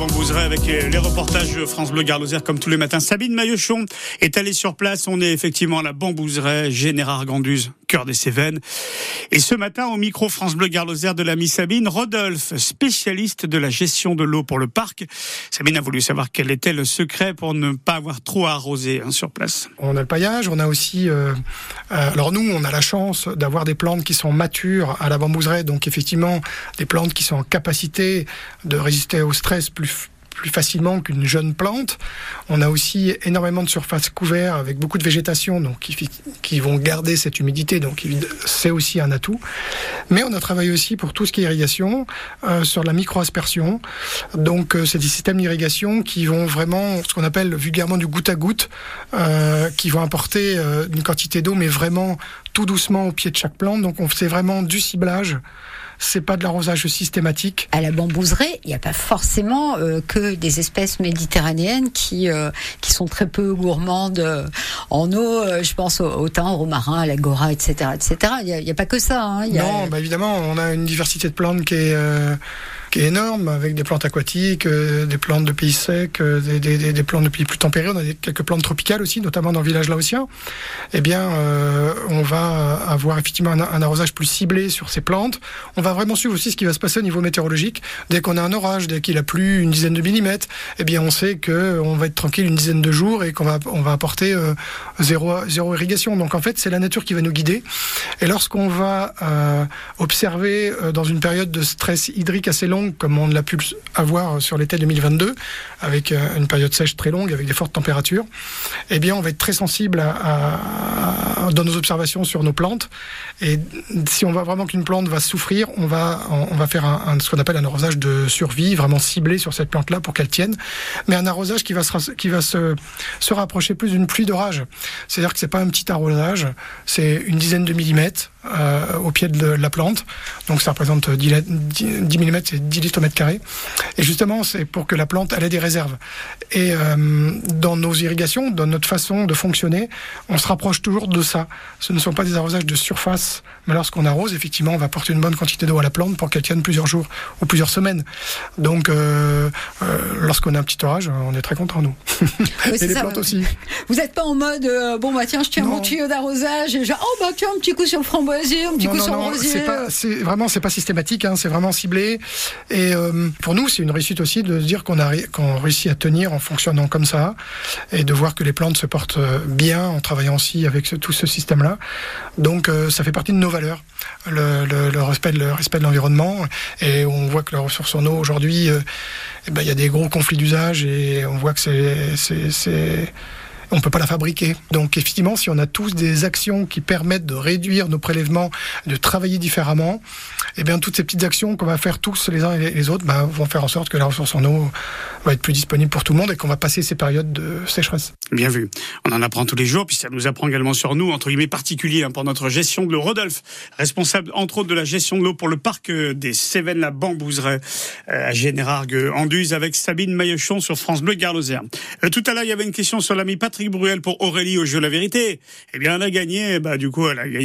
Bambouseret avec les reportages France Bleu Garloser comme tous les matins. Sabine Maillechon est allée sur place. On est effectivement à la Bambouseret, Général Ganduse, cœur des Cévennes. Et ce matin, au micro France Bleu Garloser de l'ami Sabine, Rodolphe, spécialiste de la gestion de l'eau pour le parc. Sabine a voulu savoir quel était le secret pour ne pas avoir trop à arroser hein, sur place. On a le paillage, on a aussi... Euh, euh, alors nous, on a la chance d'avoir des plantes qui sont matures à la Bambouseret, donc effectivement des plantes qui sont en capacité de résister au stress plus plus facilement qu'une jeune plante. On a aussi énormément de surfaces couvertes avec beaucoup de végétation, donc qui, vont garder cette humidité. Donc c'est aussi un atout. Mais on a travaillé aussi pour tout ce qui est irrigation euh, sur la micro-aspersion. Donc euh, c'est des systèmes d'irrigation qui vont vraiment, ce qu'on appelle vulgairement du goutte à goutte, euh, qui vont apporter une quantité d'eau, mais vraiment tout doucement au pied de chaque plante. Donc on fait vraiment du ciblage c'est pas de l'arrosage systématique. À la bambouseraie, il n'y a pas forcément euh, que des espèces méditerranéennes qui euh, qui sont très peu gourmandes euh, en eau. je pense au, au thym, au romarin, à l'agora, etc., etc. Il n'y a, a, pas que ça. Hein. Y a... Non, bah évidemment, on a une diversité de plantes qui est qui est énorme, avec des plantes aquatiques, euh, des plantes de pays secs, euh, des, des, des, plantes de pays plus tempérés. On a des, quelques plantes tropicales aussi, notamment dans le village laotien. Eh bien, euh, on va avoir effectivement un, un, arrosage plus ciblé sur ces plantes. On va vraiment suivre aussi ce qui va se passer au niveau météorologique. Dès qu'on a un orage, dès qu'il a plu une dizaine de millimètres, eh bien, on sait que on va être tranquille une dizaine de jours et qu'on va on va apporter euh, zéro zéro irrigation. Donc en fait, c'est la nature qui va nous guider. Et lorsqu'on va euh, observer euh, dans une période de stress hydrique assez longue comme on l'a pu avoir sur l'été 2022, avec euh, une période sèche très longue, avec des fortes températures, eh bien, on va être très sensible dans nos observations sur nos plantes. Et si on voit vraiment qu'une plante va souffrir, on va, on va faire ce qu'on appelle un arrosage de survie, vraiment ciblé sur cette plante-là pour qu'elle tienne. Mais un arrosage qui va se, qui va se, se rapprocher plus d'une pluie d'orage. C'est-à-dire que c'est pas un petit arrosage, c'est une dizaine de millimètres euh, au pied de la plante. Donc ça représente 10, 10 mm, c'est 10 litres au mètre carré. Et justement, c'est pour que la plante ait des réserves. Et euh, dans nos irrigations, dans notre façon de fonctionner, on se rapproche toujours de ça. Ce ne sont pas des arrosages de surface, mais lorsqu'on arrose, effectivement, on va porter une bonne quantité d'eau à la plante pour qu'elle tienne plusieurs jours ou plusieurs semaines. Donc, euh, euh, lorsqu'on a un petit orage, on est très content nous. Oui, et les ça, plantes aussi. Vous n'êtes pas en mode euh, bon bah tiens, je tiens non. mon tuyau d'arrosage et genre oh bah tiens un petit coup sur le framboisier, un petit non, coup non, sur le rosier. C'est vraiment c'est pas systématique, hein, c'est vraiment ciblé. Et pour nous, c'est une réussite aussi de se dire qu'on a qu'on réussit à tenir en fonctionnant comme ça et de voir que les plantes se portent bien en travaillant aussi avec ce, tout ce système-là. Donc ça fait partie de nos valeurs, le, le, le respect, le respect de l'environnement. Et on voit que la ressource en eau aujourd'hui, euh, eh ben, il y a des gros conflits d'usage et on voit que c'est on ne peut pas la fabriquer. Donc effectivement, si on a tous des actions qui permettent de réduire nos prélèvements, de travailler différemment, eh bien toutes ces petites actions qu'on va faire tous les uns et les autres ben, vont faire en sorte que la ressource en eau va être plus disponible pour tout le monde et qu'on va passer ces périodes de sécheresse. Bien vu. On en apprend tous les jours, puis ça nous apprend également sur nous, entre guillemets particuliers, hein, pour notre gestion de l'eau. Rodolphe, responsable entre autres de la gestion de l'eau pour le parc des Cévennes-la Bambouseret à Générargues, Anduze, avec Sabine Maillechon sur France Bleu Garloser. Euh, tout à l'heure, il y avait une question sur l'ami Patrick Bruel pour Aurélie au jeu La Vérité. Eh bien, elle a gagné, bah, du coup, elle a gagné.